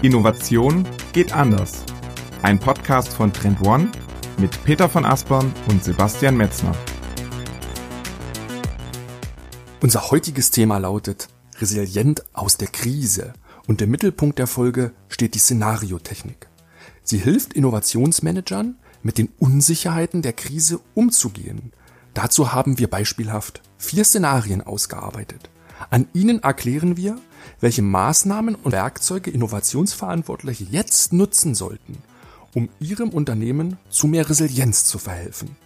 Innovation geht anders. Ein Podcast von Trend One mit Peter von Aspern und Sebastian Metzner. Unser heutiges Thema lautet Resilient aus der Krise und im Mittelpunkt der Folge steht die Szenariotechnik. Sie hilft Innovationsmanagern, mit den Unsicherheiten der Krise umzugehen. Dazu haben wir beispielhaft vier Szenarien ausgearbeitet. An ihnen erklären wir, welche Maßnahmen und Werkzeuge Innovationsverantwortliche jetzt nutzen sollten, um ihrem Unternehmen zu mehr Resilienz zu verhelfen.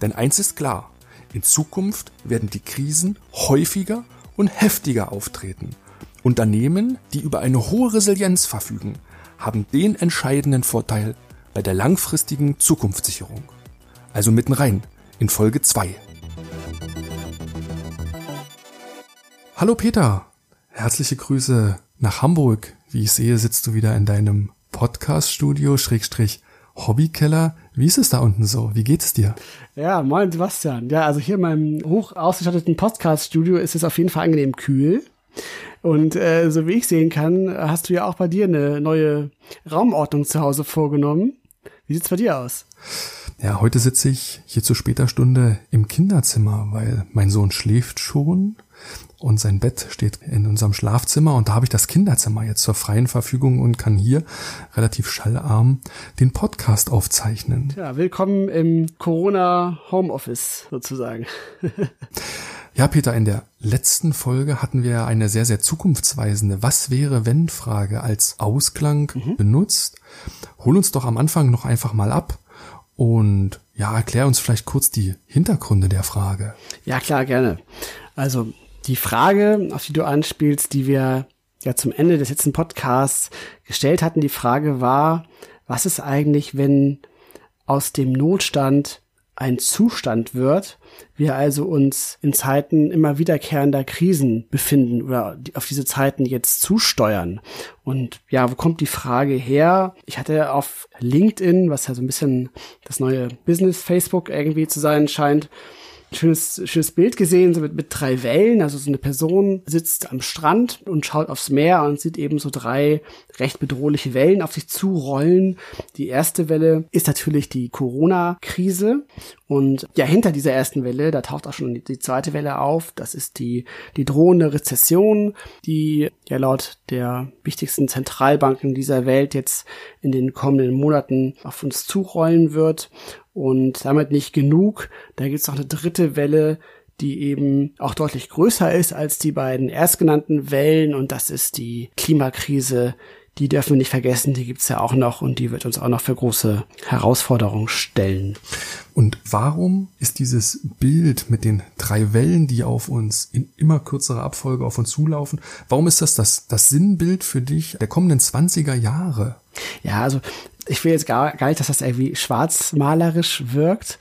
Denn eins ist klar, in Zukunft werden die Krisen häufiger und heftiger auftreten. Unternehmen, die über eine hohe Resilienz verfügen, haben den entscheidenden Vorteil bei der langfristigen Zukunftssicherung. Also mitten rein in Folge 2. Hallo Peter, herzliche Grüße nach Hamburg. Wie ich sehe, sitzt du wieder in deinem Podcast-Studio, Schrägstrich Hobbykeller. Wie ist es da unten so? Wie geht es dir? Ja, moin Sebastian. Ja, also hier in meinem hoch ausgestatteten Podcast-Studio ist es auf jeden Fall angenehm kühl. Und äh, so wie ich sehen kann, hast du ja auch bei dir eine neue Raumordnung zu Hause vorgenommen. Wie sieht's bei dir aus? Ja, heute sitze ich hier zu später Stunde im Kinderzimmer, weil mein Sohn schläft schon und sein Bett steht in unserem Schlafzimmer und da habe ich das Kinderzimmer jetzt zur freien Verfügung und kann hier relativ schallarm den Podcast aufzeichnen. Ja, willkommen im Corona Homeoffice sozusagen. ja, Peter, in der letzten Folge hatten wir eine sehr, sehr zukunftsweisende Was wäre wenn Frage als Ausklang mhm. benutzt. Hol uns doch am Anfang noch einfach mal ab und ja, erklär uns vielleicht kurz die Hintergründe der Frage. Ja, klar, gerne. Also die Frage, auf die du anspielst, die wir ja zum Ende des letzten Podcasts gestellt hatten, die Frage war, was ist eigentlich, wenn aus dem Notstand ein Zustand wird, wir also uns in Zeiten immer wiederkehrender Krisen befinden oder auf diese Zeiten jetzt zusteuern. Und ja, wo kommt die Frage her? Ich hatte auf LinkedIn, was ja so ein bisschen das neue Business Facebook irgendwie zu sein scheint, schönes, schönes Bild gesehen, so mit, mit drei Wellen. Also so eine Person sitzt am Strand und schaut aufs Meer und sieht eben so drei recht bedrohliche Wellen auf sich zurollen. Die erste Welle ist natürlich die Corona-Krise. Und ja, hinter dieser ersten Welle, da taucht auch schon die, die zweite Welle auf. Das ist die, die drohende Rezession, die ja laut der wichtigsten Zentralbanken dieser Welt jetzt in den kommenden Monaten auf uns zurollen wird. Und damit nicht genug. Da gibt es noch eine dritte Welle, die eben auch deutlich größer ist als die beiden erstgenannten Wellen. Und das ist die Klimakrise. Die dürfen wir nicht vergessen, die gibt's ja auch noch und die wird uns auch noch für große Herausforderungen stellen. Und warum ist dieses Bild mit den drei Wellen, die auf uns in immer kürzerer Abfolge auf uns zulaufen, warum ist das das, das Sinnbild für dich der kommenden 20er Jahre? Ja, also ich will jetzt gar, gar nicht, dass das irgendwie schwarzmalerisch wirkt,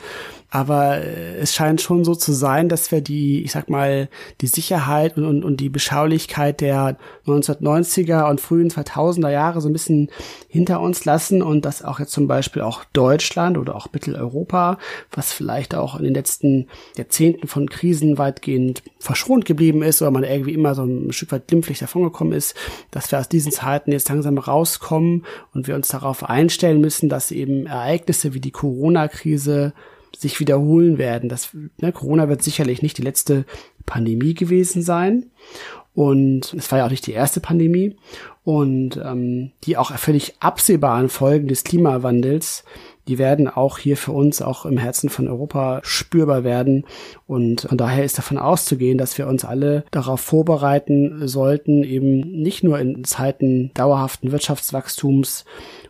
aber äh, es scheint schon so zu sein, dass wir die, ich sag mal, die Sicherheit und, und, und die Beschaulichkeit der 1990er und frühen 2000er Jahre so ein bisschen hinter uns lassen und dass auch jetzt zum Beispiel auch Deutschland oder auch Mitteleuropa, was vielleicht auch in den letzten Jahrzehnten von Krisen weitgehend verschont geblieben ist oder man irgendwie immer so ein Stück weit glimpflich davongekommen ist, dass wir aus diesen Zeiten jetzt langsam rauskommen und wir uns darauf einstellen müssen, dass eben Ereignisse wie die Corona-Krise sich wiederholen werden. Das, ne, Corona wird sicherlich nicht die letzte Pandemie gewesen sein. Und es war ja auch nicht die erste Pandemie. Und ähm, die auch völlig absehbaren Folgen des Klimawandels, die werden auch hier für uns, auch im Herzen von Europa, spürbar werden. Und von daher ist davon auszugehen, dass wir uns alle darauf vorbereiten sollten, eben nicht nur in Zeiten dauerhaften Wirtschaftswachstums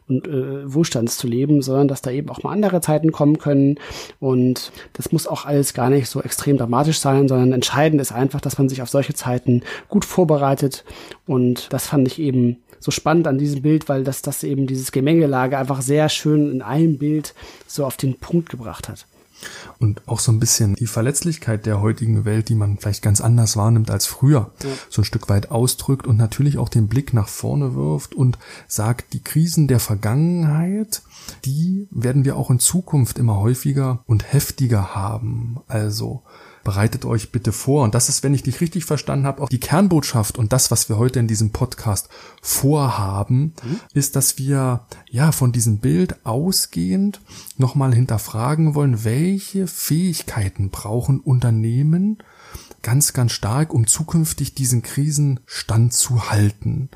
und äh, Wohlstands zu leben, sondern dass da eben auch mal andere Zeiten kommen können. Und das muss auch alles gar nicht so extrem dramatisch sein, sondern entscheidend ist einfach, dass man sich auf solche Zeiten gut vorbereitet. Und das fand ich eben so spannend an diesem Bild, weil das, das eben dieses Gemengelage einfach sehr schön in einem Bild so auf den Punkt gebracht hat und auch so ein bisschen die Verletzlichkeit der heutigen Welt, die man vielleicht ganz anders wahrnimmt als früher, ja. so ein Stück weit ausdrückt und natürlich auch den Blick nach vorne wirft und sagt, die Krisen der Vergangenheit, die werden wir auch in Zukunft immer häufiger und heftiger haben. Also bereitet euch bitte vor. Und das ist, wenn ich dich richtig verstanden habe, auch die Kernbotschaft und das, was wir heute in diesem Podcast vorhaben, mhm. ist, dass wir ja von diesem Bild ausgehend nochmal hinterfragen wollen, welche Fähigkeiten brauchen Unternehmen, ganz, ganz stark, um zukünftig diesen Krisen standzuhalten.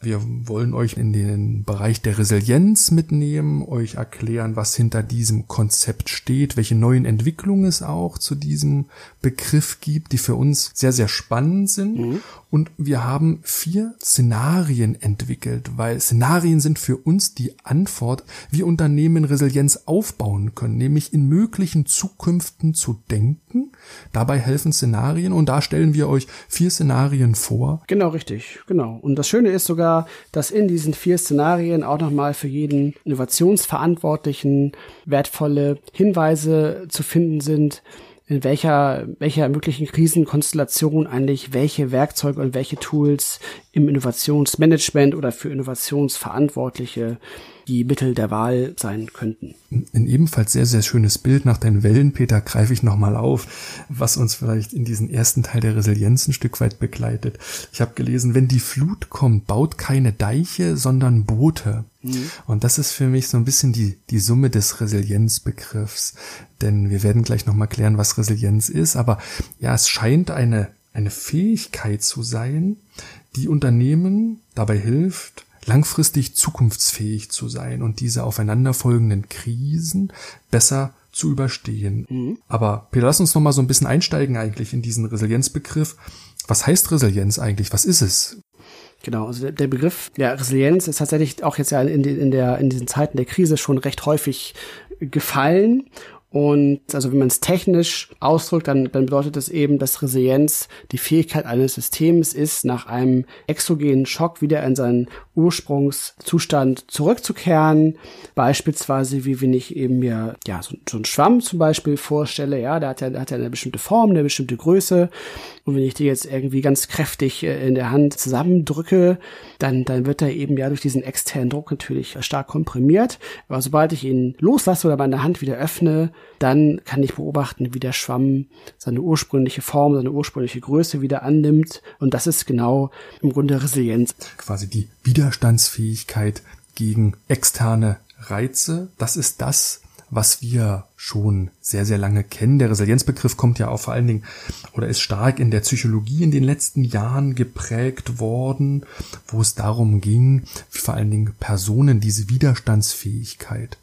Wir wollen euch in den Bereich der Resilienz mitnehmen, euch erklären, was hinter diesem Konzept steht, welche neuen Entwicklungen es auch zu diesem Begriff gibt, die für uns sehr, sehr spannend sind. Mhm. Und wir haben vier Szenarien entwickelt, weil Szenarien sind für uns die Antwort, wie Unternehmen Resilienz aufbauen können, nämlich in möglichen Zukünften zu denken. Dabei helfen Szenarien und da stellen wir euch vier Szenarien vor. Genau, richtig, genau. Und das Schöne ist sogar, dass in diesen vier Szenarien auch nochmal für jeden Innovationsverantwortlichen wertvolle Hinweise zu finden sind, in welcher, welcher möglichen Krisenkonstellation eigentlich welche Werkzeuge und welche Tools im Innovationsmanagement oder für Innovationsverantwortliche die Mittel der Wahl sein könnten. Ein ebenfalls sehr, sehr schönes Bild nach deinen Wellen, Peter, greife ich nochmal auf, was uns vielleicht in diesen ersten Teil der Resilienz ein Stück weit begleitet. Ich habe gelesen, wenn die Flut kommt, baut keine Deiche, sondern Boote. Mhm. Und das ist für mich so ein bisschen die, die Summe des Resilienzbegriffs. Denn wir werden gleich nochmal klären, was Resilienz ist. Aber ja, es scheint eine, eine Fähigkeit zu sein, die Unternehmen dabei hilft, langfristig zukunftsfähig zu sein und diese aufeinanderfolgenden Krisen besser zu überstehen. Mhm. Aber Peter, lass uns noch mal so ein bisschen einsteigen eigentlich in diesen Resilienzbegriff. Was heißt Resilienz eigentlich? Was ist es? Genau, also der Begriff der Resilienz ist tatsächlich auch jetzt ja in, in, der, in diesen Zeiten der Krise schon recht häufig gefallen und also wenn man es technisch ausdrückt, dann, dann bedeutet das eben, dass Resilienz die Fähigkeit eines Systems ist, nach einem exogenen Schock wieder in seinen Ursprungszustand zurückzukehren. Beispielsweise, wie wenn ich eben mir ja so, so einen Schwamm zum Beispiel vorstelle, ja, der hat ja, der hat ja eine bestimmte Form, eine bestimmte Größe. Und wenn ich die jetzt irgendwie ganz kräftig äh, in der Hand zusammendrücke, dann, dann wird er eben ja durch diesen externen Druck natürlich stark komprimiert. Aber sobald ich ihn loslasse oder meine Hand wieder öffne, dann kann ich beobachten, wie der Schwamm seine ursprüngliche Form, seine ursprüngliche Größe wieder annimmt. Und das ist genau im Grunde Resilienz. Quasi die Widerstandsfähigkeit gegen externe Reize. Das ist das, was wir schon sehr, sehr lange kennen. Der Resilienzbegriff kommt ja auch vor allen Dingen oder ist stark in der Psychologie in den letzten Jahren geprägt worden, wo es darum ging, wie vor allen Dingen Personen diese Widerstandsfähigkeit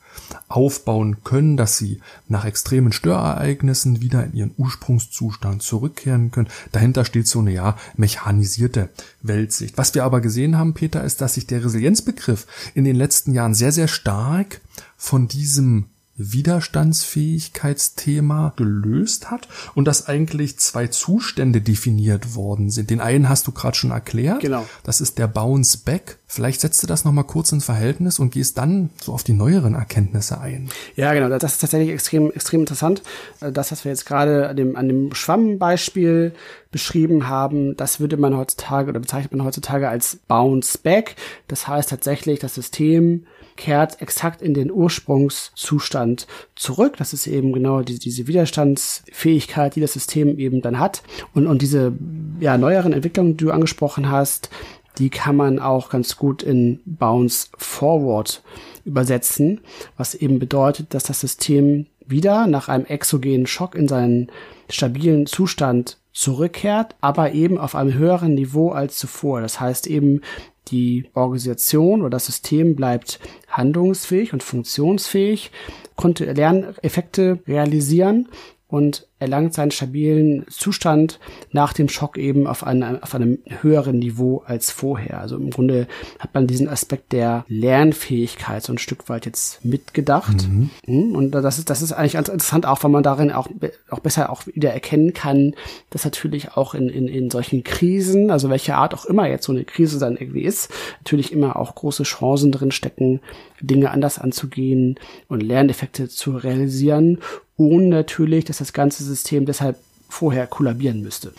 aufbauen können, dass sie nach extremen Störereignissen wieder in ihren Ursprungszustand zurückkehren können. Dahinter steht so eine ja mechanisierte Weltsicht. Was wir aber gesehen haben, Peter, ist, dass sich der Resilienzbegriff in den letzten Jahren sehr, sehr stark von diesem Widerstandsfähigkeitsthema gelöst hat und dass eigentlich zwei Zustände definiert worden sind. Den einen hast du gerade schon erklärt. Genau. Das ist der Bounce Back. Vielleicht setzt du das nochmal kurz ins Verhältnis und gehst dann so auf die neueren Erkenntnisse ein. Ja, genau. Das ist tatsächlich extrem, extrem interessant. Das, was wir jetzt gerade an dem, an dem Schwammbeispiel beschrieben haben, das würde man heutzutage oder bezeichnet man heutzutage als Bounce Back. Das heißt tatsächlich, das System kehrt exakt in den Ursprungszustand zurück. Das ist eben genau die, diese Widerstandsfähigkeit, die das System eben dann hat. Und, und diese ja, neueren Entwicklungen, die du angesprochen hast, die kann man auch ganz gut in Bounce Forward übersetzen, was eben bedeutet, dass das System wieder nach einem exogenen Schock in seinen stabilen Zustand zurückkehrt, aber eben auf einem höheren Niveau als zuvor. Das heißt eben, die Organisation oder das System bleibt handlungsfähig und funktionsfähig, konnte Lerneffekte realisieren und erlangt seinen stabilen Zustand nach dem Schock eben auf, einem auf einem höheren Niveau als vorher. Also im Grunde hat man diesen Aspekt der Lernfähigkeit so ein Stück weit jetzt mitgedacht. Mhm. mhm. Und das ist, das ist eigentlich ganz interessant, auch weil man darin auch, auch besser auch wieder erkennen kann, dass natürlich auch in, in, in solchen Krisen, also welche Art auch immer jetzt so eine Krise dann irgendwie ist, natürlich immer auch große Chancen drin stecken, Dinge anders anzugehen und Lerneffekte zu realisieren ohne natürlich, dass das ganze System deshalb vorher kollabieren müsste.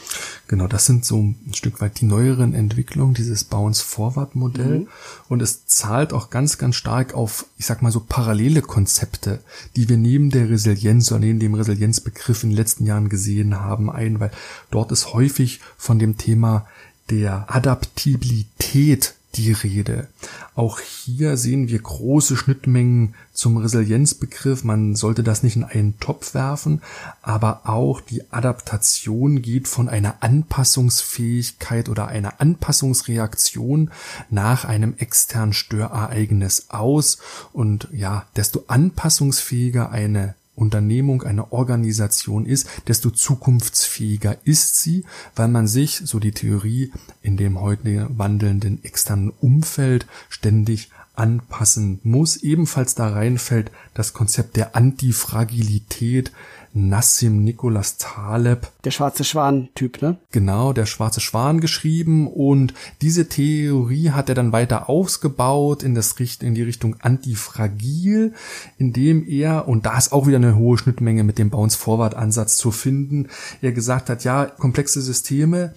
Genau, das sind so ein Stück weit die neueren Entwicklungen, dieses Bounce-Forward-Modell. Mhm. Und es zahlt auch ganz, ganz stark auf, ich sag mal so, parallele Konzepte, die wir neben der Resilienz oder neben dem Resilienzbegriff in den letzten Jahren gesehen haben, ein, weil dort ist häufig von dem Thema der Adaptibilität die Rede. Auch hier sehen wir große Schnittmengen zum Resilienzbegriff. Man sollte das nicht in einen Topf werfen, aber auch die Adaptation geht von einer Anpassungsfähigkeit oder einer Anpassungsreaktion nach einem externen Störereignis aus. Und ja, desto anpassungsfähiger eine Unternehmung, eine Organisation ist, desto zukunftsfähiger ist sie, weil man sich, so die Theorie, in dem heute wandelnden externen Umfeld ständig anpassen muss. Ebenfalls da reinfällt das Konzept der Antifragilität, Nassim Nicholas Taleb. Der schwarze Schwan-Typ, ne? Genau, der schwarze Schwan geschrieben und diese Theorie hat er dann weiter ausgebaut in, das, in die Richtung antifragil, indem er, und da ist auch wieder eine hohe Schnittmenge mit dem Bounce-Forward-Ansatz zu finden, er gesagt hat, ja, komplexe Systeme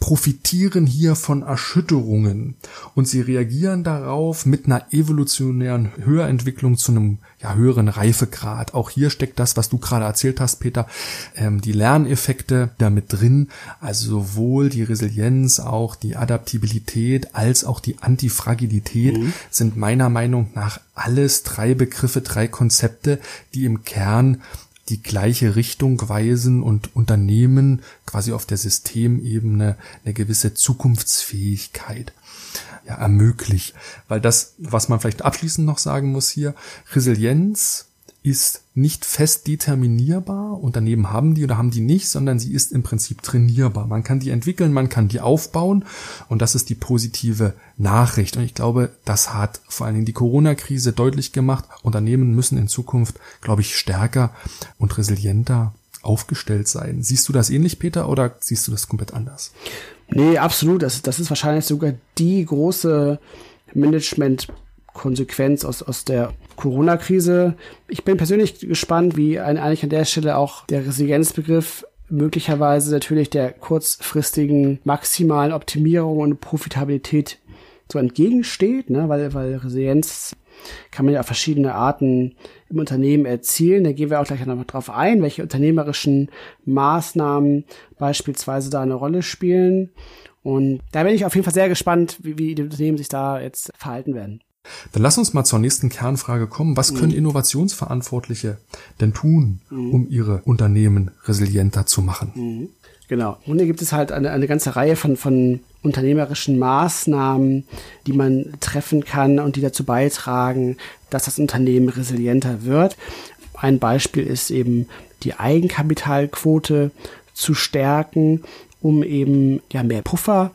profitieren hier von Erschütterungen und sie reagieren darauf mit einer evolutionären Höherentwicklung zu einem ja, höheren Reifegrad. Auch hier steckt das, was du gerade erzählt hast, Peter, ähm, die Lerneffekte damit drin, also sowohl die Resilienz, auch die Adaptibilität als auch die Antifragilität mhm. sind meiner Meinung nach alles drei Begriffe, drei Konzepte, die im Kern die gleiche Richtung weisen und Unternehmen quasi auf der Systemebene eine gewisse Zukunftsfähigkeit ja, ermöglicht. Weil das, was man vielleicht abschließend noch sagen muss hier, Resilienz ist nicht fest determinierbar. Unternehmen haben die oder haben die nicht, sondern sie ist im Prinzip trainierbar. Man kann die entwickeln, man kann die aufbauen und das ist die positive Nachricht. Und ich glaube, das hat vor allen Dingen die Corona-Krise deutlich gemacht. Unternehmen müssen in Zukunft, glaube ich, stärker und resilienter aufgestellt sein. Siehst du das ähnlich, Peter, oder siehst du das komplett anders? Nee, absolut. Das, das ist wahrscheinlich sogar die große Management Konsequenz aus, aus der Corona-Krise. Ich bin persönlich gespannt, wie ein, eigentlich an der Stelle auch der Resilienzbegriff möglicherweise natürlich der kurzfristigen maximalen Optimierung und Profitabilität so entgegensteht, ne? weil, weil Resilienz kann man ja auf verschiedene Arten im Unternehmen erzielen. Da gehen wir auch gleich nochmal drauf ein, welche unternehmerischen Maßnahmen beispielsweise da eine Rolle spielen. Und da bin ich auf jeden Fall sehr gespannt, wie, wie die Unternehmen sich da jetzt verhalten werden. Dann lass uns mal zur nächsten Kernfrage kommen. Was können mhm. Innovationsverantwortliche denn tun, mhm. um ihre Unternehmen resilienter zu machen? Mhm. Genau. Und hier gibt es halt eine, eine ganze Reihe von, von unternehmerischen Maßnahmen, die man treffen kann und die dazu beitragen, dass das Unternehmen resilienter wird. Ein Beispiel ist eben die Eigenkapitalquote zu stärken, um eben ja mehr Puffer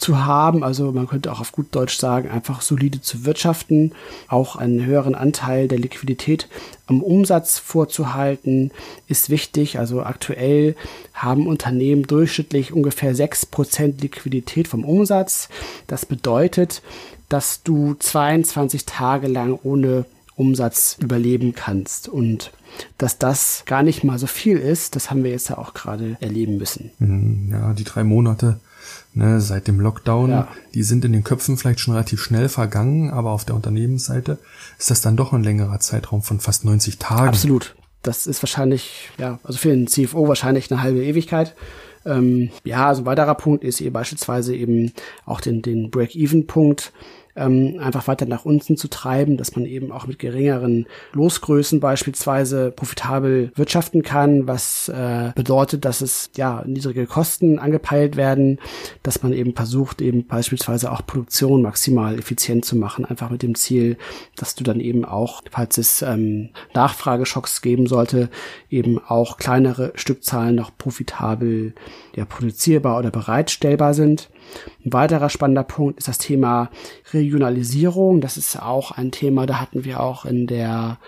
zu haben. Also man könnte auch auf gut Deutsch sagen, einfach solide zu wirtschaften, auch einen höheren Anteil der Liquidität am Umsatz vorzuhalten, ist wichtig. Also aktuell haben Unternehmen durchschnittlich ungefähr 6% Liquidität vom Umsatz. Das bedeutet, dass du 22 Tage lang ohne Umsatz überleben kannst. Und dass das gar nicht mal so viel ist, das haben wir jetzt ja auch gerade erleben müssen. Mhm, ja, die drei Monate ne, seit dem Lockdown, ja. die sind in den Köpfen vielleicht schon relativ schnell vergangen, aber auf der Unternehmensseite ist das dann doch ein längerer Zeitraum von fast 90 Tagen. Absolut. Das ist wahrscheinlich, ja, also für den CFO wahrscheinlich eine halbe Ewigkeit. Ähm, ja, also ein weiterer Punkt ist hier beispielsweise eben auch den, den Break-Even-Punkt ähm, einfach weiter nach unten zu treiben, dass man eben auch mit geringeren Losgrößen beispielsweise profitabel wirtschaften kann, was äh, bedeutet, dass es ja niedrige Kosten angepeilt werden, dass man eben versucht, eben beispielsweise auch Produktion maximal effizient zu machen, einfach mit dem Ziel, dass du dann eben auch, falls es ähm, Nachfrageschocks geben sollte, eben auch kleinere Stückzahlen noch profitabel ja, produzierbar oder bereitstellbar sind. Ein weiterer spannender Punkt ist das Thema Regionalisierung. Das ist auch ein Thema, da hatten wir auch in der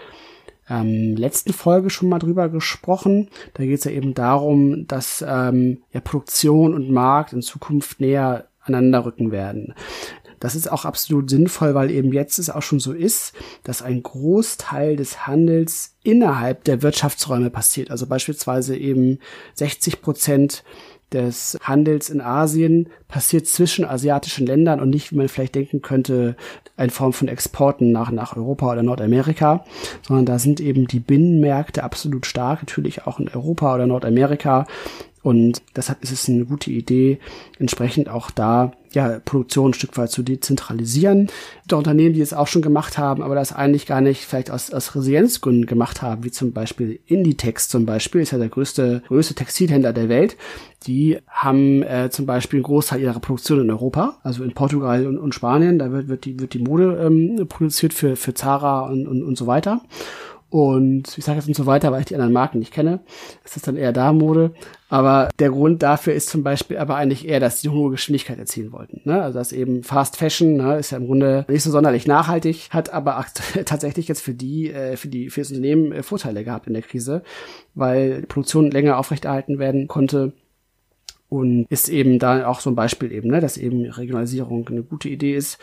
ähm, letzten Folge schon mal drüber gesprochen. Da geht es ja eben darum, dass ähm, ja, Produktion und Markt in Zukunft näher aneinander rücken werden. Das ist auch absolut sinnvoll, weil eben jetzt es auch schon so ist, dass ein Großteil des Handels innerhalb der Wirtschaftsräume passiert. Also beispielsweise eben 60 Prozent des Handels in Asien passiert zwischen asiatischen Ländern und nicht, wie man vielleicht denken könnte, in Form von Exporten nach, nach Europa oder Nordamerika, sondern da sind eben die Binnenmärkte absolut stark, natürlich auch in Europa oder Nordamerika. Und deshalb ist es eine gute Idee, entsprechend auch da ja, Produktion ein Stück weit zu dezentralisieren. Die Unternehmen, die es auch schon gemacht haben, aber das eigentlich gar nicht vielleicht aus, aus Resilienzgründen gemacht haben, wie zum Beispiel Inditex zum Beispiel, ist ja der größte, größte Textilhändler der Welt. Die haben äh, zum Beispiel einen Großteil ihrer Produktion in Europa, also in Portugal und, und Spanien. Da wird, wird, die, wird die Mode ähm, produziert für, für Zara und, und, und so weiter. Und ich sage jetzt und so weiter, weil ich die anderen Marken nicht kenne. Es ist dann eher da Mode. Aber der Grund dafür ist zum Beispiel aber eigentlich eher, dass die hohe Geschwindigkeit erzielen wollten. Ne? Also dass eben Fast Fashion ne, ist ja im Grunde nicht so sonderlich nachhaltig, hat aber tatsächlich jetzt für die, äh, für die, für das Unternehmen äh, Vorteile gehabt in der Krise, weil die Produktion länger aufrechterhalten werden konnte und ist eben da auch so ein Beispiel eben, ne, dass eben Regionalisierung eine gute Idee ist.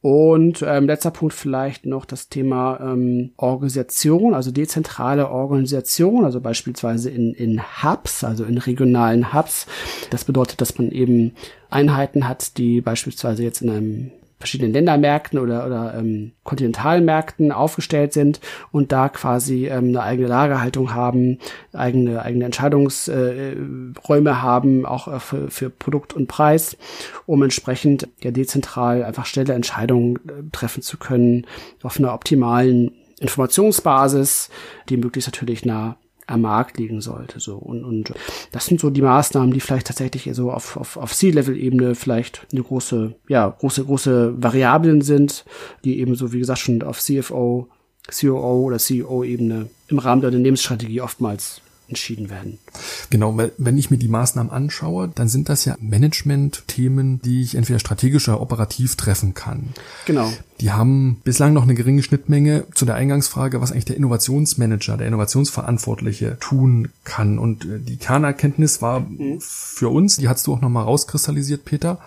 Und ähm, letzter Punkt vielleicht noch das Thema ähm, Organisation, also dezentrale Organisation, also beispielsweise in, in Hubs, also in regionalen Hubs. Das bedeutet, dass man eben Einheiten hat, die beispielsweise jetzt in einem verschiedenen Ländermärkten oder, oder ähm, Kontinentalmärkten aufgestellt sind und da quasi ähm, eine eigene Lagerhaltung haben, eigene, eigene Entscheidungsräume äh, haben, auch äh, für, für Produkt und Preis, um entsprechend ja dezentral einfach schnelle Entscheidungen äh, treffen zu können auf einer optimalen Informationsbasis, die möglichst natürlich nah am Markt liegen sollte. So und, und das sind so die Maßnahmen, die vielleicht tatsächlich so auf, auf, auf C-Level-Ebene vielleicht eine große, ja, große, große Variablen sind, die eben so, wie gesagt, schon auf CFO, COO oder CEO-Ebene im Rahmen der Unternehmensstrategie oftmals entschieden werden. Genau, weil wenn ich mir die Maßnahmen anschaue, dann sind das ja Management-Themen, die ich entweder strategisch oder operativ treffen kann. Genau. Die haben bislang noch eine geringe Schnittmenge zu der Eingangsfrage, was eigentlich der Innovationsmanager, der Innovationsverantwortliche tun kann. Und äh, die Kernerkenntnis war mhm. für uns, die hast du auch nochmal rauskristallisiert, Peter,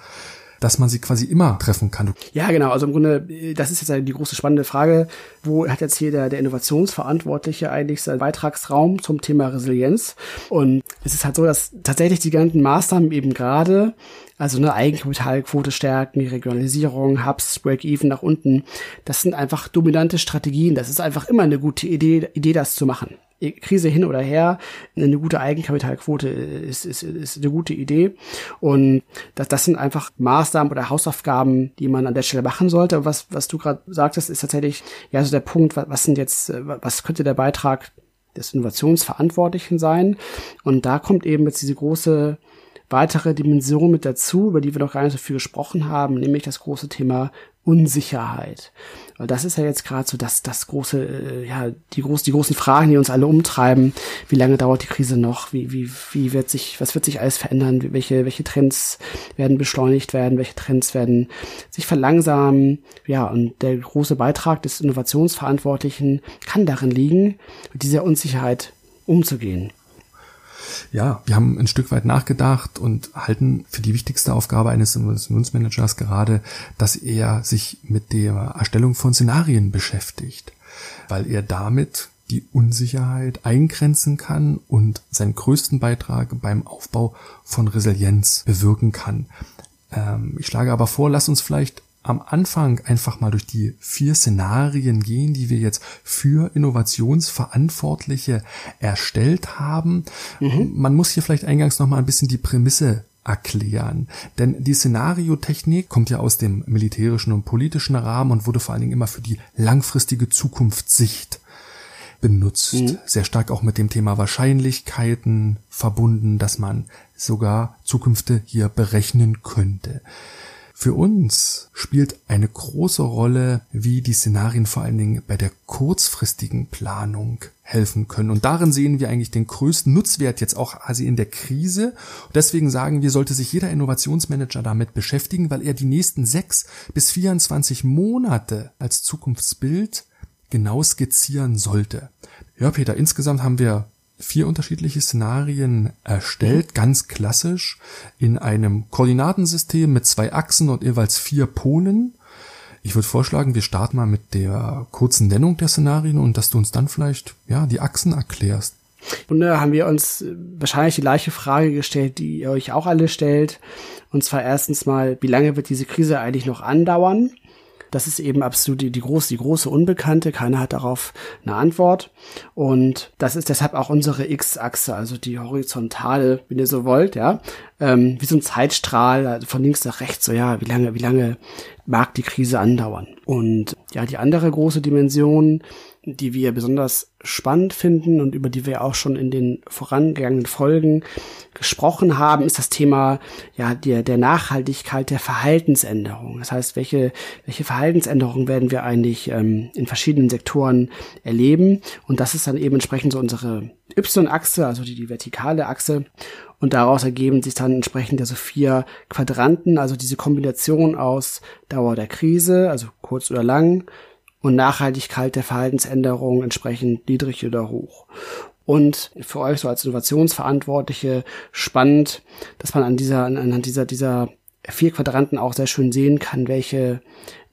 dass man sie quasi immer treffen kann. Ja, genau. Also im Grunde, das ist jetzt die große spannende Frage. Wo hat jetzt hier der, der Innovationsverantwortliche eigentlich seinen Beitragsraum zum Thema Resilienz? Und es ist halt so, dass tatsächlich die ganzen Maßnahmen eben gerade also eine Eigenkapitalquote stärken, die Regionalisierung, Hubs, Break-Even nach unten. Das sind einfach dominante Strategien. Das ist einfach immer eine gute Idee, Idee das zu machen. Krise hin oder her, eine gute Eigenkapitalquote ist, ist, ist eine gute Idee. Und das, das sind einfach Maßnahmen oder Hausaufgaben, die man an der Stelle machen sollte. Was, was du gerade sagtest, ist tatsächlich ja so der Punkt, was, was sind jetzt, was könnte der Beitrag des Innovationsverantwortlichen sein? Und da kommt eben jetzt diese große weitere Dimension mit dazu, über die wir noch gar nicht so viel gesprochen haben, nämlich das große Thema Unsicherheit. Weil das ist ja jetzt gerade so das, das große, äh, ja, die, groß, die großen Fragen, die uns alle umtreiben. Wie lange dauert die Krise noch? Wie, wie, wie wird sich, was wird sich alles verändern? Welche, welche Trends werden beschleunigt werden? Welche Trends werden sich verlangsamen? Ja, und der große Beitrag des Innovationsverantwortlichen kann darin liegen, mit dieser Unsicherheit umzugehen. Ja, wir haben ein Stück weit nachgedacht und halten für die wichtigste Aufgabe eines Innovationsmanagers gerade, dass er sich mit der Erstellung von Szenarien beschäftigt, weil er damit die Unsicherheit eingrenzen kann und seinen größten Beitrag beim Aufbau von Resilienz bewirken kann. Ähm, ich schlage aber vor, lass uns vielleicht am Anfang einfach mal durch die vier Szenarien gehen, die wir jetzt für Innovationsverantwortliche erstellt haben. Mhm. Man muss hier vielleicht eingangs noch mal ein bisschen die Prämisse erklären. Denn die Szenariotechnik kommt ja aus dem militärischen und politischen Rahmen und wurde vor allen Dingen immer für die langfristige Zukunftssicht benutzt. Mhm. Sehr stark auch mit dem Thema Wahrscheinlichkeiten verbunden, dass man sogar Zukünfte hier berechnen könnte. Für uns spielt eine große Rolle, wie die Szenarien vor allen Dingen bei der kurzfristigen Planung helfen können. Und darin sehen wir eigentlich den größten Nutzwert jetzt auch quasi in der Krise. Und deswegen sagen wir, sollte sich jeder Innovationsmanager damit beschäftigen, weil er die nächsten sechs bis 24 Monate als Zukunftsbild genau skizzieren sollte. Ja, Peter, insgesamt haben wir vier unterschiedliche Szenarien erstellt, mhm. ganz klassisch, in einem Koordinatensystem mit zwei Achsen und jeweils vier Polen. Ich würde vorschlagen, wir starten mal mit der kurzen Nennung der Szenarien und dass du uns dann vielleicht ja die Achsen erklärst. Und da haben wir uns wahrscheinlich die gleiche Frage gestellt, die ihr euch auch alle stellt. Und zwar erstens mal, wie lange wird diese Krise eigentlich noch andauern? Das ist eben absolut die, die, große, die große Unbekannte. Keiner hat darauf eine Antwort. Und das ist deshalb auch unsere X-Achse, also die horizontale, wenn ihr so wollt, ja. Ähm, wie so ein Zeitstrahl also von links nach rechts, so ja, wie lange, wie lange mag die Krise andauern? Und ja, die andere große Dimension die wir besonders spannend finden und über die wir auch schon in den vorangegangenen Folgen gesprochen haben, ist das Thema ja der, der Nachhaltigkeit der Verhaltensänderung. Das heißt, welche, welche Verhaltensänderungen werden wir eigentlich ähm, in verschiedenen Sektoren erleben? Und das ist dann eben entsprechend so unsere Y-Achse, also die, die vertikale Achse. Und daraus ergeben sich dann entsprechend ja so vier Quadranten, also diese Kombination aus Dauer der Krise, also kurz oder lang, und Nachhaltigkeit der Verhaltensänderung entsprechend niedrig oder hoch. Und für euch so als Innovationsverantwortliche spannend, dass man an dieser, anhand dieser, dieser vier Quadranten auch sehr schön sehen kann, welche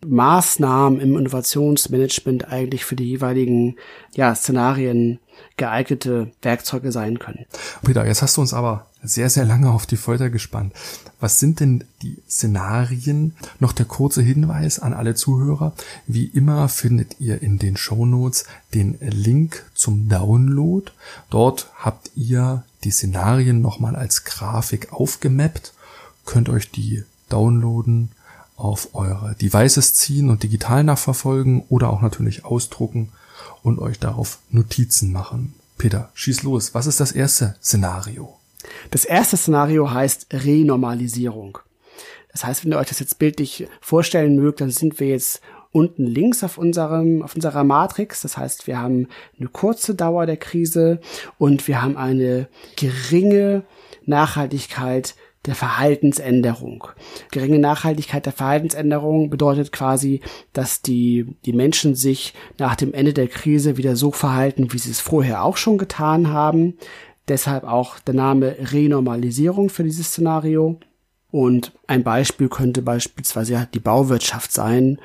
Maßnahmen im Innovationsmanagement eigentlich für die jeweiligen ja, Szenarien geeignete Werkzeuge sein können. Peter, jetzt hast du uns aber sehr, sehr lange auf die Folter gespannt. Was sind denn die Szenarien? Noch der kurze Hinweis an alle Zuhörer. Wie immer findet ihr in den Show Notes den Link zum Download. Dort habt ihr die Szenarien nochmal als Grafik aufgemappt, könnt euch die downloaden, auf eure Devices ziehen und digital nachverfolgen oder auch natürlich ausdrucken und euch darauf Notizen machen. Peter, schieß los. Was ist das erste Szenario? Das erste Szenario heißt Renormalisierung. Das heißt, wenn ihr euch das jetzt bildlich vorstellen mögt, dann sind wir jetzt unten links auf unserem, auf unserer Matrix. Das heißt, wir haben eine kurze Dauer der Krise und wir haben eine geringe Nachhaltigkeit der Verhaltensänderung. Geringe Nachhaltigkeit der Verhaltensänderung bedeutet quasi, dass die, die Menschen sich nach dem Ende der Krise wieder so verhalten, wie sie es vorher auch schon getan haben. Deshalb auch der Name Renormalisierung für dieses Szenario. Und ein Beispiel könnte beispielsweise die Bauwirtschaft sein,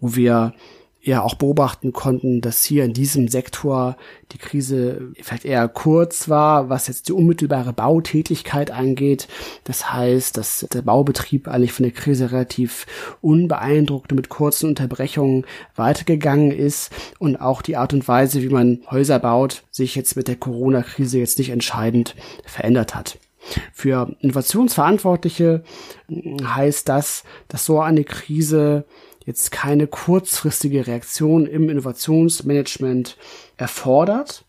wo wir ja auch beobachten konnten, dass hier in diesem Sektor die Krise vielleicht eher kurz war, was jetzt die unmittelbare Bautätigkeit angeht. Das heißt, dass der Baubetrieb eigentlich von der Krise relativ unbeeindruckt mit kurzen Unterbrechungen weitergegangen ist und auch die Art und Weise, wie man Häuser baut, sich jetzt mit der Corona-Krise jetzt nicht entscheidend verändert hat. Für Innovationsverantwortliche heißt das, dass so eine Krise jetzt keine kurzfristige Reaktion im Innovationsmanagement erfordert.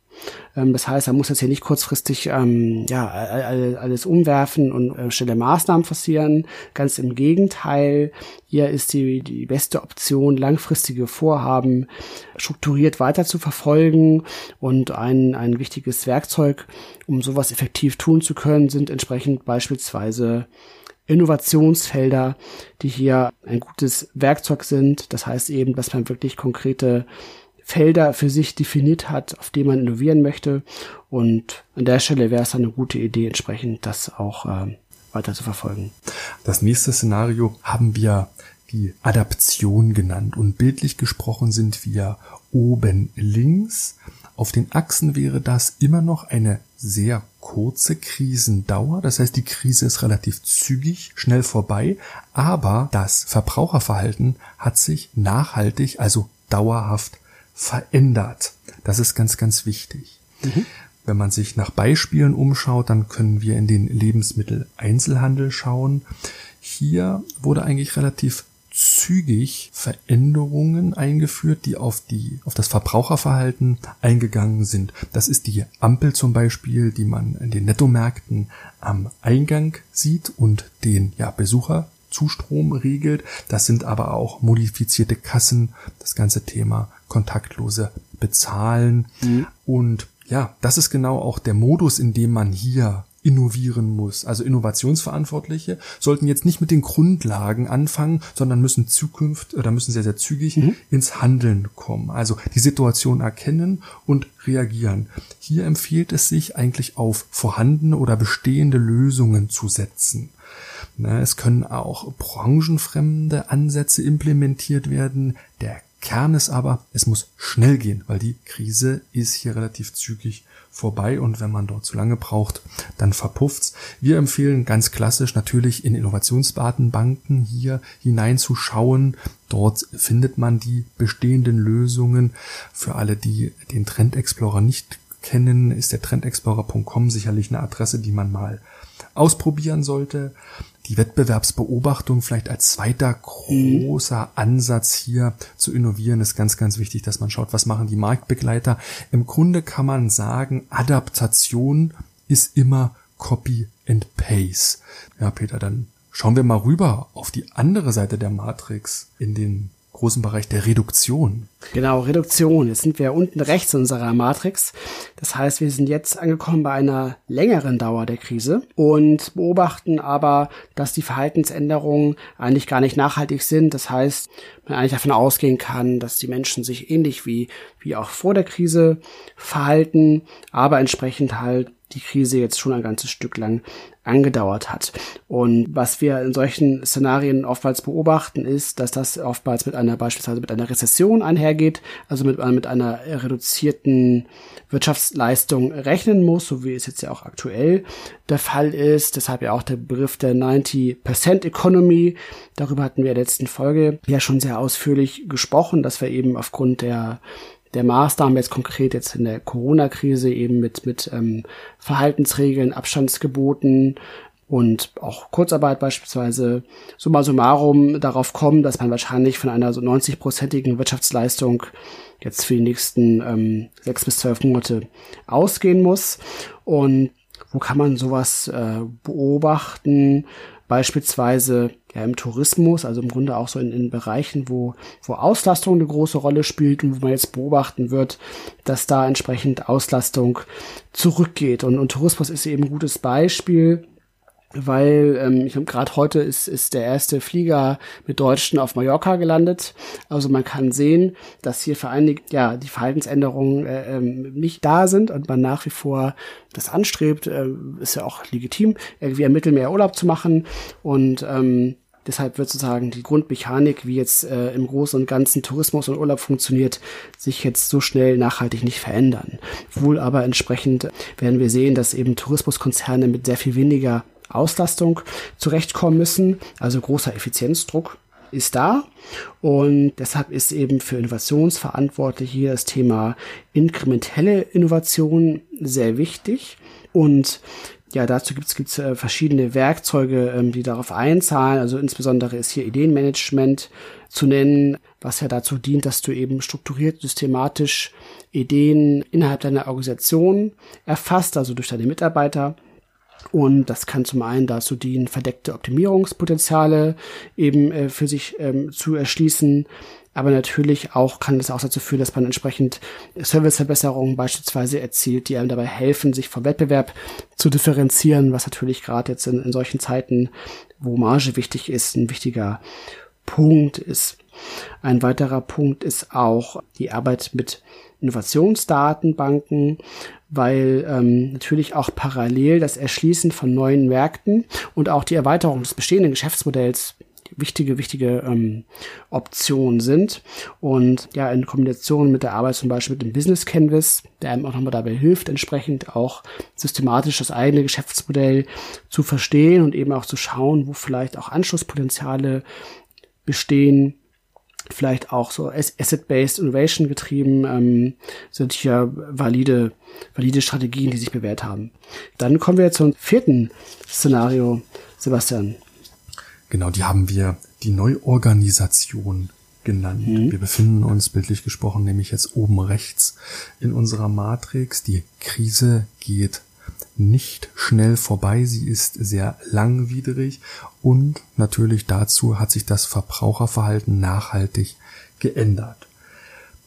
Ähm, das heißt, er muss jetzt hier nicht kurzfristig ähm, ja, alles umwerfen und äh, schnelle Maßnahmen passieren. Ganz im Gegenteil, hier ist die, die beste Option, langfristige Vorhaben strukturiert weiter zu verfolgen. Und ein, ein wichtiges Werkzeug, um sowas effektiv tun zu können, sind entsprechend beispielsweise Innovationsfelder, die hier ein gutes Werkzeug sind. Das heißt eben, dass man wirklich konkrete Felder für sich definiert hat, auf die man innovieren möchte. Und an der Stelle wäre es dann eine gute Idee, entsprechend das auch äh, weiter zu verfolgen. Das nächste Szenario haben wir die Adaption genannt und bildlich gesprochen sind wir oben links. Auf den Achsen wäre das immer noch eine sehr kurze Krisendauer. Das heißt, die Krise ist relativ zügig, schnell vorbei. Aber das Verbraucherverhalten hat sich nachhaltig, also dauerhaft verändert. Das ist ganz, ganz wichtig. Mhm. Wenn man sich nach Beispielen umschaut, dann können wir in den Lebensmitteleinzelhandel schauen. Hier wurde eigentlich relativ zügig Veränderungen eingeführt, die auf die, auf das Verbraucherverhalten eingegangen sind. Das ist die Ampel zum Beispiel, die man in den Nettomärkten am Eingang sieht und den, ja, Besucherzustrom regelt. Das sind aber auch modifizierte Kassen, das ganze Thema kontaktlose Bezahlen. Mhm. Und ja, das ist genau auch der Modus, in dem man hier innovieren muss. Also Innovationsverantwortliche sollten jetzt nicht mit den Grundlagen anfangen, sondern müssen Zukunft oder müssen sehr, sehr zügig mhm. ins Handeln kommen. Also die Situation erkennen und reagieren. Hier empfiehlt es sich eigentlich auf vorhandene oder bestehende Lösungen zu setzen. Es können auch branchenfremde Ansätze implementiert werden. Der Kern ist aber, es muss schnell gehen, weil die Krise ist hier relativ zügig vorbei und wenn man dort zu lange braucht, dann verpufft's. Wir empfehlen ganz klassisch natürlich in Innovationsdatenbanken hier hineinzuschauen. Dort findet man die bestehenden Lösungen. Für alle, die den Trend Explorer nicht kennen, ist der trendexplorer.com sicherlich eine Adresse, die man mal ausprobieren sollte. Die Wettbewerbsbeobachtung vielleicht als zweiter großer Ansatz hier zu innovieren ist ganz, ganz wichtig, dass man schaut, was machen die Marktbegleiter. Im Grunde kann man sagen, Adaptation ist immer Copy and Paste. Ja, Peter, dann schauen wir mal rüber auf die andere Seite der Matrix in den großen Bereich der Reduktion. Genau, Reduktion. Jetzt sind wir unten rechts in unserer Matrix. Das heißt, wir sind jetzt angekommen bei einer längeren Dauer der Krise und beobachten aber, dass die Verhaltensänderungen eigentlich gar nicht nachhaltig sind. Das heißt, man eigentlich davon ausgehen kann, dass die Menschen sich ähnlich wie, wie auch vor der Krise verhalten, aber entsprechend halt die Krise jetzt schon ein ganzes Stück lang angedauert hat. Und was wir in solchen Szenarien oftmals beobachten, ist, dass das oftmals mit einer beispielsweise mit einer Rezession einhergeht, also mit, mit einer reduzierten Wirtschaftsleistung rechnen muss, so wie es jetzt ja auch aktuell der Fall ist. Deshalb ja auch der Begriff der 90% Economy. Darüber hatten wir in der letzten Folge ja schon sehr ausführlich gesprochen, dass wir eben aufgrund der der Maßnahmen jetzt konkret jetzt in der Corona-Krise eben mit, mit ähm, Verhaltensregeln, Abstandsgeboten und auch Kurzarbeit beispielsweise summa summarum darauf kommen, dass man wahrscheinlich von einer so 90-prozentigen Wirtschaftsleistung jetzt für die nächsten ähm, sechs bis zwölf Monate ausgehen muss. Und wo kann man sowas äh, beobachten? Beispielsweise ja im Tourismus, also im Grunde auch so in, in Bereichen, wo, wo Auslastung eine große Rolle spielt und wo man jetzt beobachten wird, dass da entsprechend Auslastung zurückgeht. Und, und Tourismus ist eben ein gutes Beispiel weil ähm, ich gerade heute ist, ist der erste Flieger mit Deutschen auf Mallorca gelandet. Also man kann sehen, dass hier für einige ja die Verhaltensänderungen äh, ähm, nicht da sind und man nach wie vor das anstrebt, äh, ist ja auch legitim, irgendwie im Mittelmeer Urlaub zu machen und ähm, Deshalb wird sozusagen die Grundmechanik, wie jetzt äh, im Großen und Ganzen Tourismus und Urlaub funktioniert, sich jetzt so schnell nachhaltig nicht verändern. Wohl aber entsprechend werden wir sehen, dass eben Tourismuskonzerne mit sehr viel weniger Auslastung zurechtkommen müssen. Also großer Effizienzdruck ist da. Und deshalb ist eben für Innovationsverantwortliche hier das Thema inkrementelle Innovation sehr wichtig. Und ja, dazu gibt es äh, verschiedene Werkzeuge, ähm, die darauf einzahlen. Also insbesondere ist hier Ideenmanagement zu nennen, was ja dazu dient, dass du eben strukturiert, systematisch Ideen innerhalb deiner Organisation erfasst, also durch deine Mitarbeiter und das kann zum einen dazu dienen, verdeckte Optimierungspotenziale eben äh, für sich ähm, zu erschließen. Aber natürlich auch kann das auch dazu führen, dass man entsprechend Serviceverbesserungen beispielsweise erzielt, die einem dabei helfen, sich vom Wettbewerb zu differenzieren, was natürlich gerade jetzt in, in solchen Zeiten, wo Marge wichtig ist, ein wichtiger Punkt ist. Ein weiterer Punkt ist auch die Arbeit mit Innovationsdatenbanken, weil ähm, natürlich auch parallel das Erschließen von neuen Märkten und auch die Erweiterung des bestehenden Geschäftsmodells wichtige, wichtige ähm, Optionen sind. Und ja, in Kombination mit der Arbeit zum Beispiel mit dem Business Canvas, der einem auch nochmal dabei hilft, entsprechend auch systematisch das eigene Geschäftsmodell zu verstehen und eben auch zu schauen, wo vielleicht auch Anschlusspotenziale bestehen vielleicht auch so Asset-Based Innovation getrieben, ähm, sind hier valide, valide Strategien, die sich bewährt haben. Dann kommen wir zum vierten Szenario, Sebastian. Genau, die haben wir die Neuorganisation genannt. Mhm. Wir befinden uns bildlich gesprochen nämlich jetzt oben rechts in unserer Matrix. Die Krise geht nicht schnell vorbei, sie ist sehr langwidrig und natürlich dazu hat sich das Verbraucherverhalten nachhaltig geändert.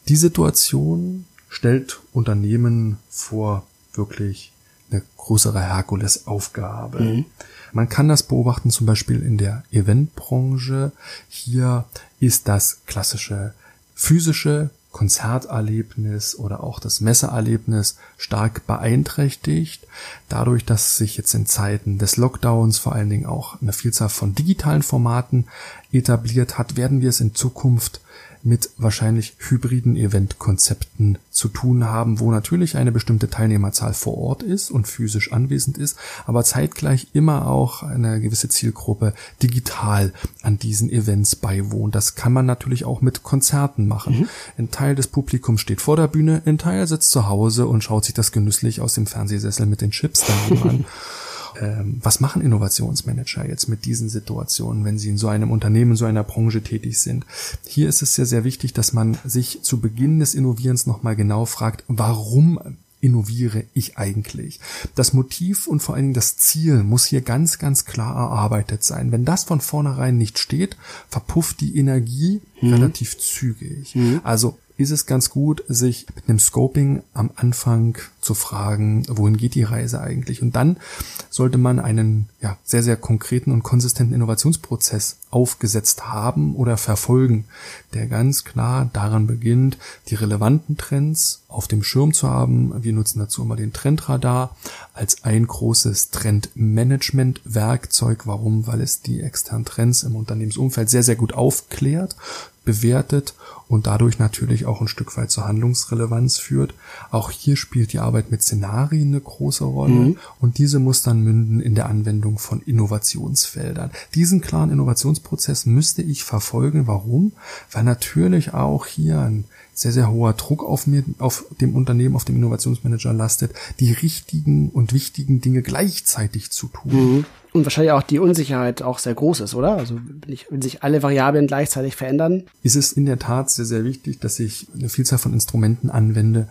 Die Situation stellt Unternehmen vor wirklich eine größere Herkulesaufgabe. Mhm. Man kann das beobachten zum Beispiel in der Eventbranche. Hier ist das klassische physische Konzerterlebnis oder auch das Messeerlebnis stark beeinträchtigt. Dadurch, dass sich jetzt in Zeiten des Lockdowns vor allen Dingen auch eine Vielzahl von digitalen Formaten etabliert hat, werden wir es in Zukunft mit wahrscheinlich hybriden Eventkonzepten zu tun haben, wo natürlich eine bestimmte Teilnehmerzahl vor Ort ist und physisch anwesend ist, aber zeitgleich immer auch eine gewisse Zielgruppe digital an diesen Events beiwohnt. Das kann man natürlich auch mit Konzerten machen. Mhm. Ein Teil des Publikums steht vor der Bühne, ein Teil sitzt zu Hause und schaut sich das genüsslich aus dem Fernsehsessel mit den Chips daneben an. ähm, was machen Innovationsmanager jetzt mit diesen Situationen, wenn sie in so einem Unternehmen, so einer Branche tätig sind? Hier ist es sehr, sehr wichtig, dass man sich zu Beginn des Innovierens nochmal genau fragt, warum innoviere ich eigentlich? Das Motiv und vor allen Dingen das Ziel muss hier ganz, ganz klar erarbeitet sein. Wenn das von vornherein nicht steht, verpufft die Energie mhm. relativ zügig. Mhm. Also ist es ganz gut, sich mit einem Scoping am Anfang zu fragen, wohin geht die Reise eigentlich? Und dann sollte man einen ja, sehr, sehr konkreten und konsistenten Innovationsprozess aufgesetzt haben oder verfolgen, der ganz klar daran beginnt, die relevanten Trends auf dem Schirm zu haben. Wir nutzen dazu immer den Trendradar als ein großes Trendmanagement-Werkzeug. Warum? Weil es die externen Trends im Unternehmensumfeld sehr, sehr gut aufklärt, bewertet und dadurch natürlich auch ein Stück weit zur Handlungsrelevanz führt. Auch hier spielt die Arbeit mit Szenarien eine große Rolle mhm. und diese muss dann münden in der Anwendung von Innovationsfeldern. Diesen klaren Innovationsprozess müsste ich verfolgen. Warum? Weil natürlich auch hier ein sehr, sehr hoher Druck auf mir, auf dem Unternehmen, auf dem Innovationsmanager lastet, die richtigen und wichtigen Dinge gleichzeitig zu tun. Mhm. Und wahrscheinlich auch die Unsicherheit auch sehr groß ist, oder? Also wenn sich alle Variablen gleichzeitig verändern. Ist es in der Tat sehr, sehr wichtig, dass ich eine Vielzahl von Instrumenten anwende,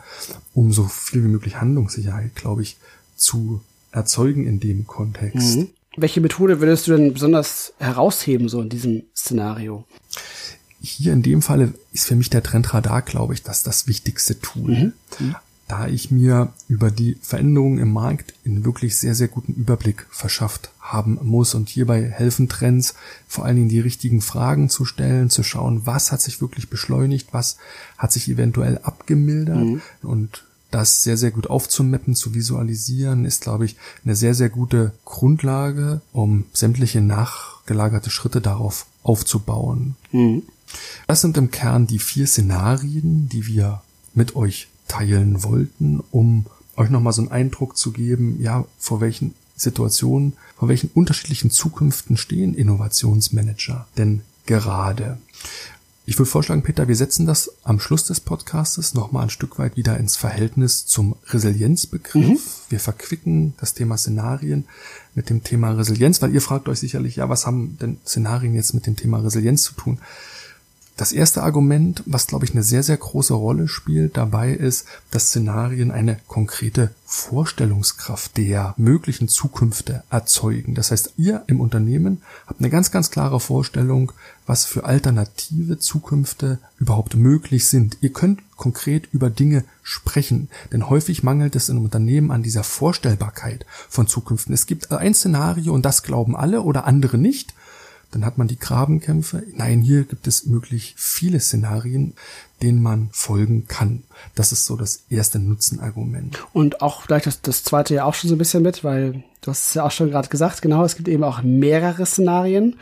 um so viel wie möglich Handlungssicherheit, glaube ich, zu erzeugen in dem Kontext. Mhm. Welche Methode würdest du denn besonders herausheben, so in diesem Szenario? Hier in dem Falle ist für mich der Trendradar, glaube ich, das das wichtigste Tool. Mhm. Mhm da ich mir über die Veränderungen im Markt in wirklich sehr, sehr guten Überblick verschafft haben muss und hierbei helfen Trends, vor allen Dingen die richtigen Fragen zu stellen, zu schauen, was hat sich wirklich beschleunigt, was hat sich eventuell abgemildert mhm. und das sehr, sehr gut aufzumappen, zu visualisieren, ist, glaube ich, eine sehr, sehr gute Grundlage, um sämtliche nachgelagerte Schritte darauf aufzubauen. Mhm. Das sind im Kern die vier Szenarien, die wir mit euch teilen wollten, um euch nochmal so einen Eindruck zu geben, ja, vor welchen Situationen, vor welchen unterschiedlichen Zukünften stehen Innovationsmanager denn gerade. Ich würde vorschlagen, Peter, wir setzen das am Schluss des Podcastes nochmal ein Stück weit wieder ins Verhältnis zum Resilienzbegriff. Mhm. Wir verquicken das Thema Szenarien mit dem Thema Resilienz, weil ihr fragt euch sicherlich, ja, was haben denn Szenarien jetzt mit dem Thema Resilienz zu tun? Das erste Argument, was glaube ich eine sehr, sehr große Rolle spielt dabei ist, dass Szenarien eine konkrete Vorstellungskraft der möglichen Zukünfte erzeugen. Das heißt, ihr im Unternehmen habt eine ganz, ganz klare Vorstellung, was für alternative Zukünfte überhaupt möglich sind. Ihr könnt konkret über Dinge sprechen, denn häufig mangelt es in Unternehmen an dieser Vorstellbarkeit von Zukünften. Es gibt ein Szenario und das glauben alle oder andere nicht dann hat man die Grabenkämpfe. Nein, hier gibt es möglich viele Szenarien, denen man folgen kann. Das ist so das erste Nutzenargument. Und auch vielleicht das, das zweite ja auch schon so ein bisschen mit, weil du hast es ja auch schon gerade gesagt, genau, es gibt eben auch mehrere Szenarien.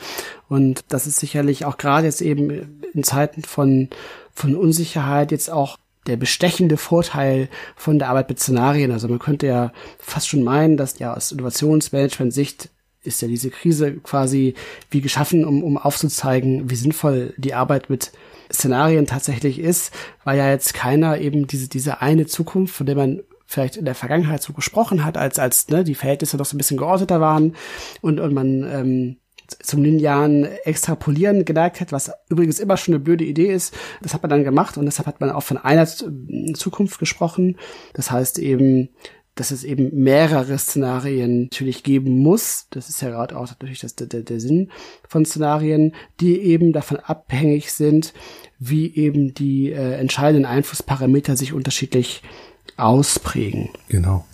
Und das ist sicherlich auch gerade jetzt eben in Zeiten von, von Unsicherheit jetzt auch der bestechende Vorteil von der Arbeit mit Szenarien. Also man könnte ja fast schon meinen, dass ja aus Innovationsmanagement-Sicht ist ja diese Krise quasi wie geschaffen, um, um aufzuzeigen, wie sinnvoll die Arbeit mit Szenarien tatsächlich ist, weil ja jetzt keiner eben diese, diese eine Zukunft, von der man vielleicht in der Vergangenheit so gesprochen hat, als, als ne, die Verhältnisse noch so ein bisschen geordneter waren und, und man ähm, zum linearen Extrapolieren geneigt hat, was übrigens immer schon eine blöde Idee ist. Das hat man dann gemacht und deshalb hat man auch von einer Zukunft gesprochen. Das heißt eben, dass es eben mehrere Szenarien natürlich geben muss. Das ist ja gerade auch natürlich das, der, der Sinn von Szenarien, die eben davon abhängig sind, wie eben die äh, entscheidenden Einflussparameter sich unterschiedlich ausprägen. Genau.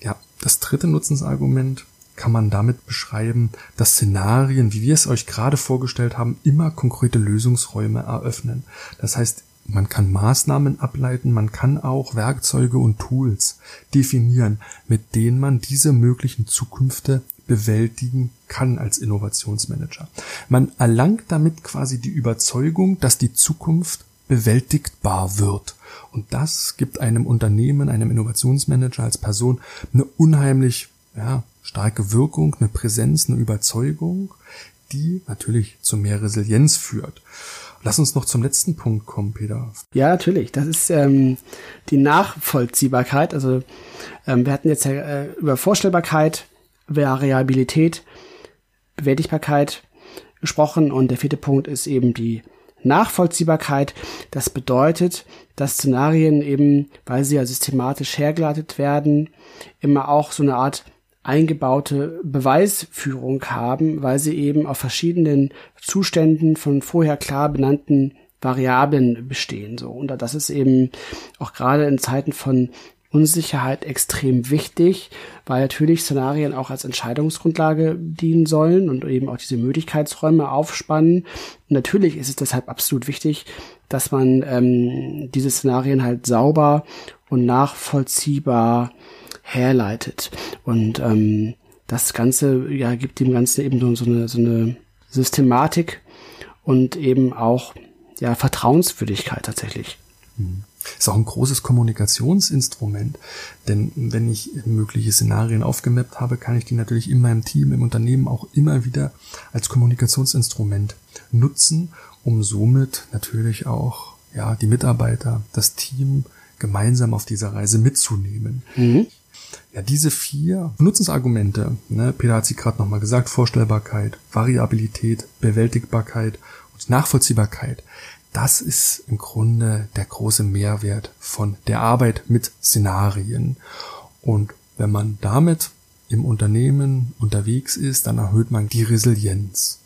Ja, das dritte Nutzensargument kann man damit beschreiben, dass Szenarien, wie wir es euch gerade vorgestellt haben, immer konkrete Lösungsräume eröffnen. Das heißt, man kann Maßnahmen ableiten, man kann auch Werkzeuge und Tools definieren, mit denen man diese möglichen Zukünfte bewältigen kann als Innovationsmanager. Man erlangt damit quasi die Überzeugung, dass die Zukunft bewältigbar wird. Und das gibt einem Unternehmen, einem Innovationsmanager als Person eine unheimlich ja, starke Wirkung, eine Präsenz, eine Überzeugung, die natürlich zu mehr Resilienz führt. Lass uns noch zum letzten Punkt kommen, Peter. Ja, natürlich. Das ist ähm, die Nachvollziehbarkeit. Also ähm, wir hatten jetzt äh, über Vorstellbarkeit, Variabilität, Bewältigbarkeit gesprochen und der vierte Punkt ist eben die Nachvollziehbarkeit. Das bedeutet, dass Szenarien eben, weil sie ja systematisch hergeleitet werden, immer auch so eine Art eingebaute Beweisführung haben, weil sie eben auf verschiedenen Zuständen von vorher klar benannten Variablen bestehen, so. Und das ist eben auch gerade in Zeiten von Unsicherheit extrem wichtig, weil natürlich Szenarien auch als Entscheidungsgrundlage dienen sollen und eben auch diese Möglichkeitsräume aufspannen. Und natürlich ist es deshalb absolut wichtig, dass man ähm, diese Szenarien halt sauber und nachvollziehbar herleitet. Und ähm, das Ganze ja gibt dem Ganzen eben so, eine, so eine Systematik und eben auch ja Vertrauenswürdigkeit tatsächlich. Mhm. Ist auch ein großes Kommunikationsinstrument, denn wenn ich mögliche Szenarien aufgemappt habe, kann ich die natürlich in meinem Team, im Unternehmen auch immer wieder als Kommunikationsinstrument nutzen, um somit natürlich auch ja die Mitarbeiter, das Team gemeinsam auf dieser Reise mitzunehmen. Mhm. Ja, diese vier Nutzensargumente, ne, Peter hat sie gerade nochmal gesagt, Vorstellbarkeit, Variabilität, Bewältigbarkeit und Nachvollziehbarkeit, das ist im Grunde der große Mehrwert von der Arbeit mit Szenarien. Und wenn man damit im Unternehmen unterwegs ist, dann erhöht man die Resilienz.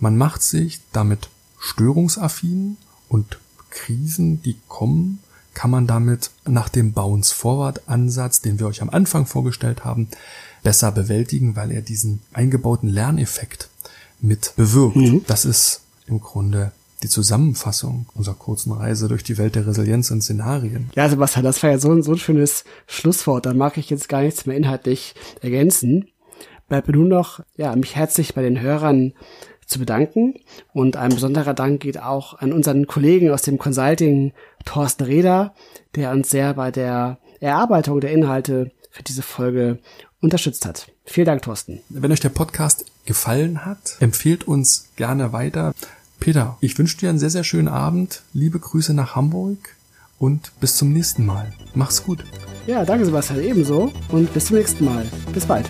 Man macht sich damit störungsaffin und Krisen, die kommen, kann man damit nach dem Bounce Forward Ansatz, den wir euch am Anfang vorgestellt haben, besser bewältigen, weil er diesen eingebauten Lerneffekt mit bewirkt. Mhm. Das ist im Grunde die Zusammenfassung unserer kurzen Reise durch die Welt der Resilienz und Szenarien. Ja, Sebastian, das war ja so ein, so ein schönes Schlusswort. Da mag ich jetzt gar nichts mehr inhaltlich ergänzen. Bleibt mir nur noch, ja, mich herzlich bei den Hörern zu bedanken. Und ein besonderer Dank geht auch an unseren Kollegen aus dem Consulting, Thorsten Reder, der uns sehr bei der Erarbeitung der Inhalte für diese Folge unterstützt hat. Vielen Dank, Thorsten. Wenn euch der Podcast gefallen hat, empfehlt uns gerne weiter. Peter, ich wünsche dir einen sehr, sehr schönen Abend. Liebe Grüße nach Hamburg und bis zum nächsten Mal. Mach's gut. Ja, danke Sebastian, ebenso und bis zum nächsten Mal. Bis bald.